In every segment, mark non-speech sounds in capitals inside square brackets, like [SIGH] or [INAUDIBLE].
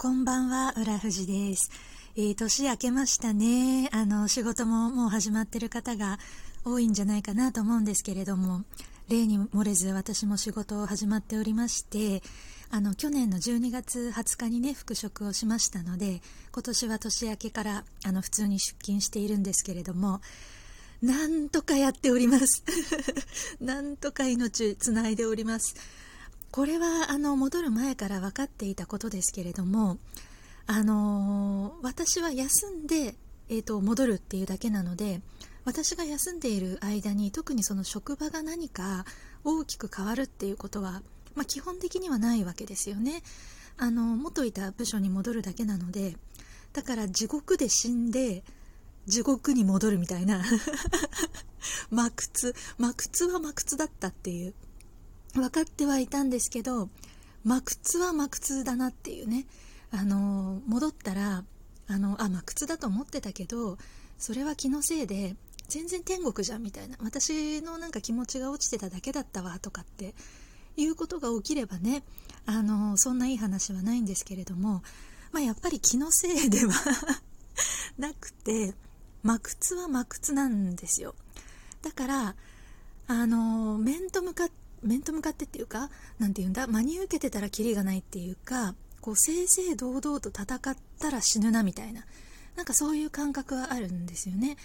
こんばんは、浦富士です。えー、年明けましたね。あの、仕事ももう始まってる方が多いんじゃないかなと思うんですけれども、例に漏れず私も仕事を始まっておりまして、あの、去年の12月20日にね、復職をしましたので、今年は年明けから、あの、普通に出勤しているんですけれども、なんとかやっております。[LAUGHS] なんとか命つないでおります。これはあの戻る前から分かっていたことですけれども、あのー、私は休んで、えーと、戻るっていうだけなので私が休んでいる間に特にその職場が何か大きく変わるっていうことは、まあ、基本的にはないわけですよね。あの元いた部署に戻るだけなのでだから地獄で死んで地獄に戻るみたいな真靴真靴は真靴だったっていう分かってはいたんですけど真靴は真靴だなっていうね。あの戻ったらあのあ真靴だと思ってたけどそれは気のせいで全然天国じゃんみたいな。私のなんか気持ちが落ちてただけだったわとかっていうことが起きればねあのそんないい話はないんですけれども、まあ、やっぱり気のせいでは [LAUGHS] なくて真靴は真靴なんですよ。だからあの面と向かって面と向かってっていうか何て言うんだ真に受けてたらキリがないっていうかこう正々堂々と戦ったら死ぬなみたいななんかそういう感覚はあるんですよね。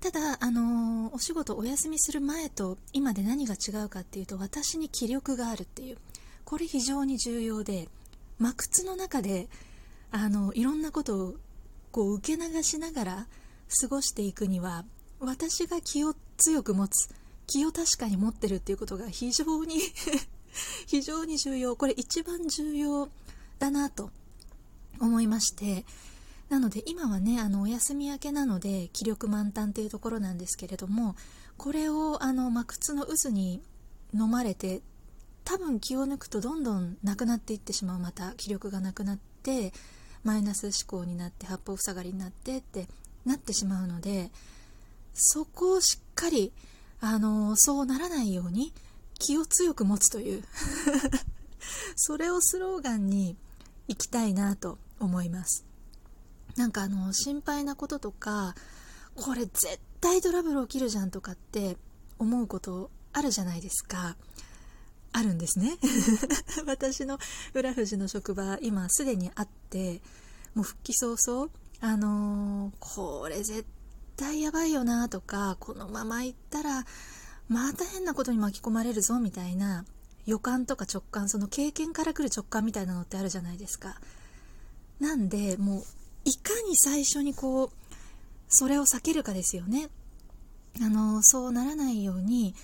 ただあのー、お仕事お休みする前と今で何が違うかっていうと私に気力があるっていう。これ非常に重要で真靴の中であのいろんなことをこう受け流しながら過ごしていくには私が気を強く持つ気を確かに持ってるっていうことが非常に [LAUGHS] 非常に重要。これ一番重要だなと思いまして。なので今はねあのお休み明けなので気力満タンっていうところなんですけれどもこれをあの、ま靴の渦に飲まれて多分気を抜くとどんどんなくなっていってしまう。また気力がなくなってマイナス思考になって八方塞がりになってってなってしまうのでそこをしっかりあのそうならないように気を強く持つという。[LAUGHS] それをスローガンにいきたいなと思います。なんかあの心配なこととかこれ絶対トラブル起きるじゃんとかって思うことあるじゃないですか。あるんですね。[LAUGHS] 私の浦富士の職場今すでにあってもう復帰早々あのー、これ絶対やばいよなとかこのまま行ったらまた変なことに巻き込まれるぞみたいな予感とか直感その経験から来る直感みたいなのってあるじゃないですか。なんでもういかに最初にこうそれを避けるかですよね。あのそうならないように、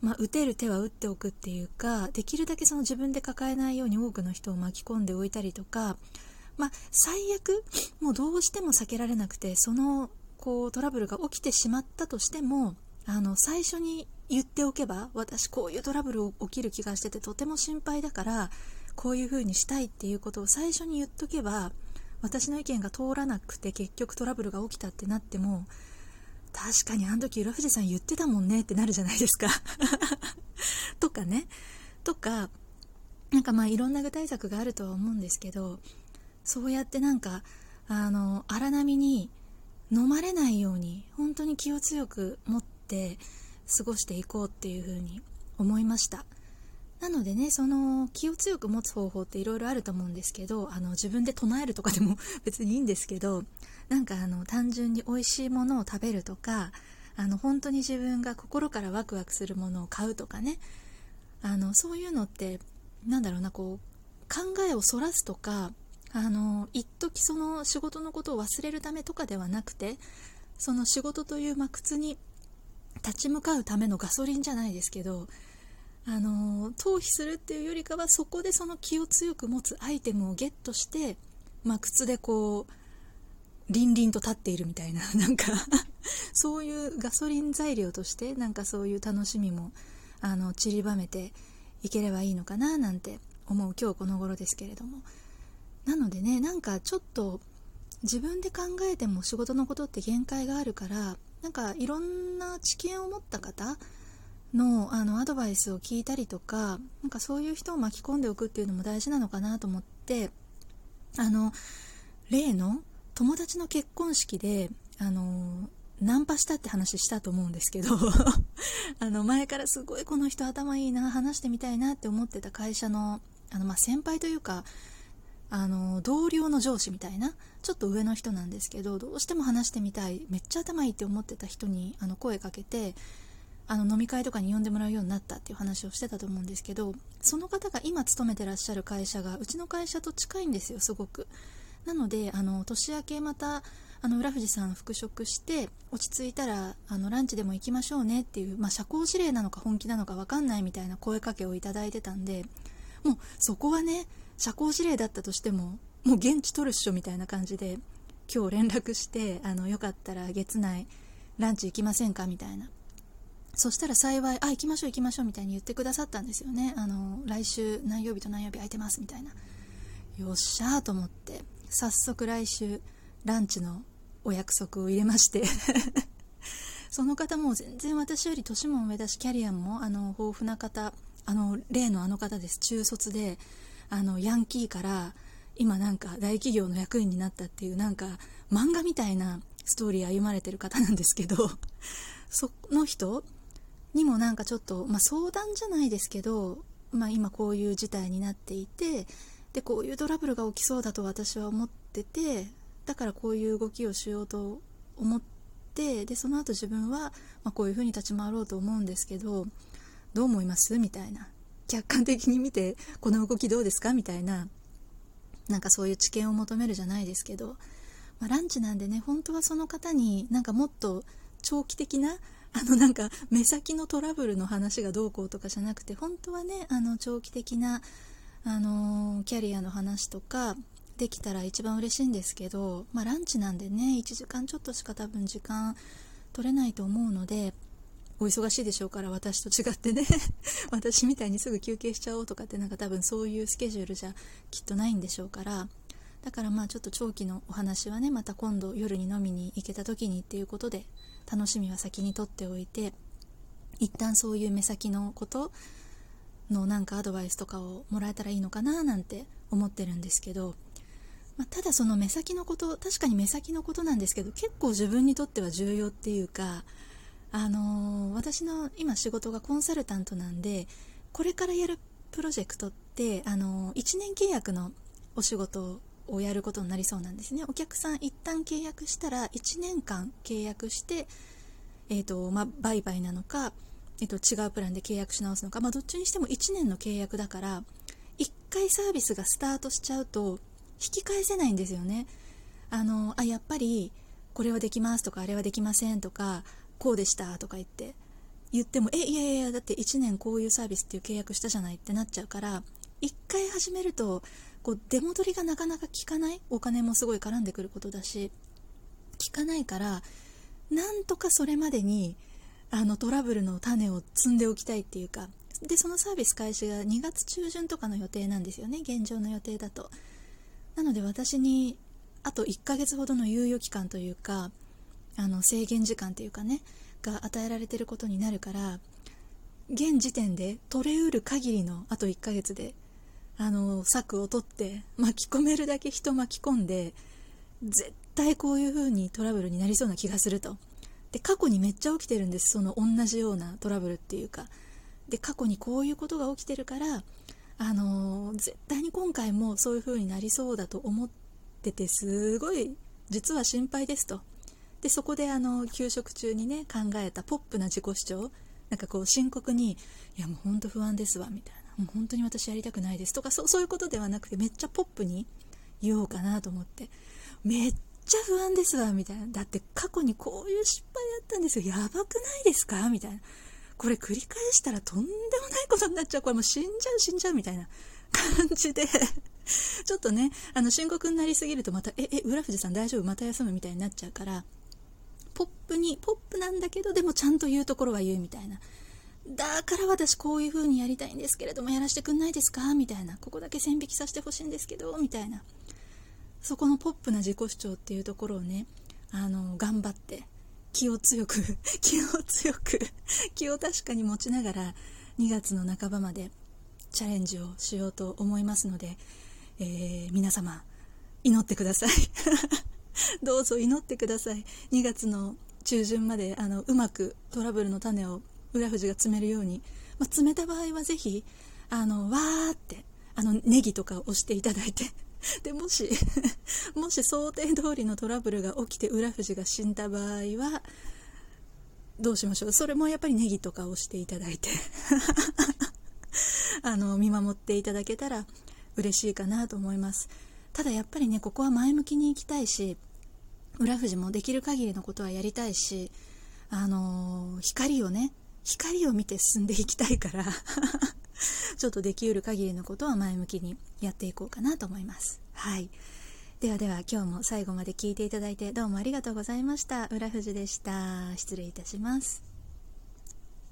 まあ、打てる手は打っておくっていうかできるだけその自分で抱えないように多くの人を巻き込んでおいたりとかまあ、最悪もうどうしても避けられなくてそのこうトラブルが起きてしまったとしてもあの最初に言っておけば私こういうトラブル起きる気がしててとても心配だからこういう風にしたいっていうことを最初に言っとけば私の意見が通らなくて結局トラブルが起きたってなっても確かにあの時浦富士さん言ってたもんねってなるじゃないですか。[LAUGHS] とかね。とかなんかまあいろんな具体策があるとは思うんですけどそうやってなんかあの荒波に飲まれないように本当に気を強く持って過ごしていこうっていうふうに思いました。なのでねその気を強く持つ方法っていろいろあると思うんですけどあの自分で唱えるとかでも [LAUGHS] 別にいいんですけどなんかあの単純に美味しいものを食べるとかあの本当に自分が心からワクワクするものを買うとかね。あのそういうのってなんだろうなこう考えをそらすとかあの一時その仕事のことを忘れるためとかではなくてその仕事というま靴に立ち向かうためのガソリンじゃないですけどあの逃避するっていうよりかはそこでその気を強く持つアイテムをゲットして、ま、靴でこう凛々と立っているみたいな [LAUGHS] なんかそういうガソリン材料としてなんかそういう楽しみもあの散りばめていければいいのかななんて思う今日この頃ですけれども。なのでねなんかちょっと自分で考えても仕事のことって限界があるからなんかいろんな知見を持った方のあのアドバイスを聞いたりとかなんかそういう人を巻き込んでおくっていうのも大事なのかなと思ってあの例の友達の結婚式であのナンパしたって話したと思うんですけど [LAUGHS] あの前からすごいこの人頭いいな話してみたいなって思ってた会社のあの、ま、先輩というかあの同僚の上司みたいなちょっと上の人なんですけどどうしても話してみたいめっちゃ頭いいって思ってた人にあの声かけてあの飲み会とかに呼んでもらうようになったっていう話をしてたと思うんですけどその方が今勤めてらっしゃる会社がうちの会社と近いんですよすごく。なのであの年明けまたあの浦富士さん復職して落ち着いたらあのランチでも行きましょうねっていう、まあ、社交辞令なのか本気なのか分かんないみたいな声かけをいただいてたんでもうそこはね社交辞令だったとしてももう現地取るっしょみたいな感じで今日連絡してあのよかったら月内ランチ行きませんかみたいな。そしたら幸いあ行きましょう行きましょうみたいに言ってくださったんですよね。あの来週何曜日と何曜日空いてますみたいな。よっしゃーと思って早速来週ランチのお約束を入れまして。[LAUGHS] その方も全然私より年も上だしキャリアもあの豊富な方あの例のあの方です。中卒であのヤンキーから今なんか大企業の役員になったっていうなんか漫画みたいなストーリー歩まれてる方なんですけど [LAUGHS] その人にもなんかちょっと、まあ、相談じゃないですけど、まあ、今こういう事態になっていてでこういうトラブルが起きそうだと私は思っててだからこういう動きをしようと思ってでその後自分は、まあ、こういうふうに立ち回ろうと思うんですけどどう思います？みたいな。客観的に見てこの動きどうですかみたいななんかそういう知見を求めるじゃないですけど、まあ、ランチなんでね本当はその方になんかもっと長期的なあのなんか目先のトラブルの話がどうこうとかじゃなくて本当はねあの長期的な、あのー、キャリアの話とかできたら一番嬉しいんですけど、まあ、ランチなんでね1時間ちょっとしか多分時間取れないと思うのでお忙しいでしょうから私と違ってね。[LAUGHS] 私みたいにすぐ休憩しちゃおうとかってなんか多分そういうスケジュールじゃきっとないんでしょうから。だからまあちょっと長期のお話はねまた今度夜に飲みに行けた時にっていうことで楽しみは先にとっておいて一旦そういう目先のことのなんかアドバイスとかをもらえたらいいのかななんて思ってるんですけど、まあ、ただその目先のこと確かに目先のことなんですけど結構自分にとっては重要っていうかあのー、私の今仕事がコンサルタントなんでこれからやるプロジェクトって、あのー、1年契約のお仕事をやることになりそうなんですね。お客さん一旦契約したら1年間契約して、えーとまあ、売買なのか、えーと、違うプランで契約し直すのか、まあ、どっちにしても1年の契約だから1回サービスがスタートしちゃうと引き返せないんですよね。あのあやっぱりこれはできますとかあれはできませんとかこうでしたとか言って言ってもえいやいやだって1年こういうサービスっていう契約したじゃないってなっちゃうから1回始めるとこう出戻りがなかなか効かない？お金もすごい絡んでくることだし効かないからなんとかそれまでにあのトラブルの種を積んでおきたいっていうかでそのサービス開始が2月中旬とかの予定なんですよね。現状の予定だと。なので私にあと1ヶ月ほどの猶予期間というかあの制限時間というかねが与えられてることになるから現時点で取れうる限りのあと1ヶ月であの策を取って巻き込めるだけ人巻き込んで絶対こういう風にトラブルになりそうな気がすると。で過去にめっちゃ起きてるんです。その同じようなトラブルっていうか。で過去にこういうことが起きてるからあの絶対に今回もそういう風になりそうだと思っててすごい実は心配ですと。でそこであの給食中にね考えたポップな自己主張。なんかこう深刻に「いやもう本当不安ですわ」みたいな「もう本当に私やりたくないです」とかそそういうことではなくてめっちゃポップに言おうかなと思って「めっちゃ不安ですわ」みたいな。だって過去にこういう失敗やったんですよ。やばくないですか？みたいな。これ繰り返したらとんでもないことになっちゃう。これもう死んじゃう死んじゃうみたいな。感じで。ちょっとねあの深刻になりすぎるとまた「ええ浦藤さん大丈夫？また休む」みたいになっちゃうから。ポップにポップなんだけどでもちゃんと言うところは言うみたいな。だから私こういう風にやりたいんですけれどもやらせてくんないですか？みたいな。ここだけ線引きさせてほしいんですけどみたいな。そこのポップな自己主張っていうところをねあの頑張って気を強く [LAUGHS] 気を強く [LAUGHS] 気を確かに持ちながら2月の半ばまでチャレンジをしようと思いますので、えー、皆様祈ってください。[LAUGHS] [LAUGHS] どうぞ祈ってください。2月の中旬まであのうまくトラブルの種を浦富士が詰めるように、まあ、詰めた場合はぜひあのわーってあのネギとかを押していただいて [LAUGHS] でもし [LAUGHS] もし想定通りのトラブルが起きて浦富士が死んだ場合はどうしましょう。それもやっぱりネギとか押していただいてあの見守っていただけたら嬉しいかなと思います。ただやっぱりねここは前向きに行きたいし浦富士もできる限りのことはやりたいしあのー、光をね光を見て進んでいきたいから [LAUGHS] ちょっとできうる限りのことは前向きにやっていこうかなと思います。はい。ではでは今日も最後まで聞いていただいてどうもありがとうございました。浦富士でした。失礼いたします。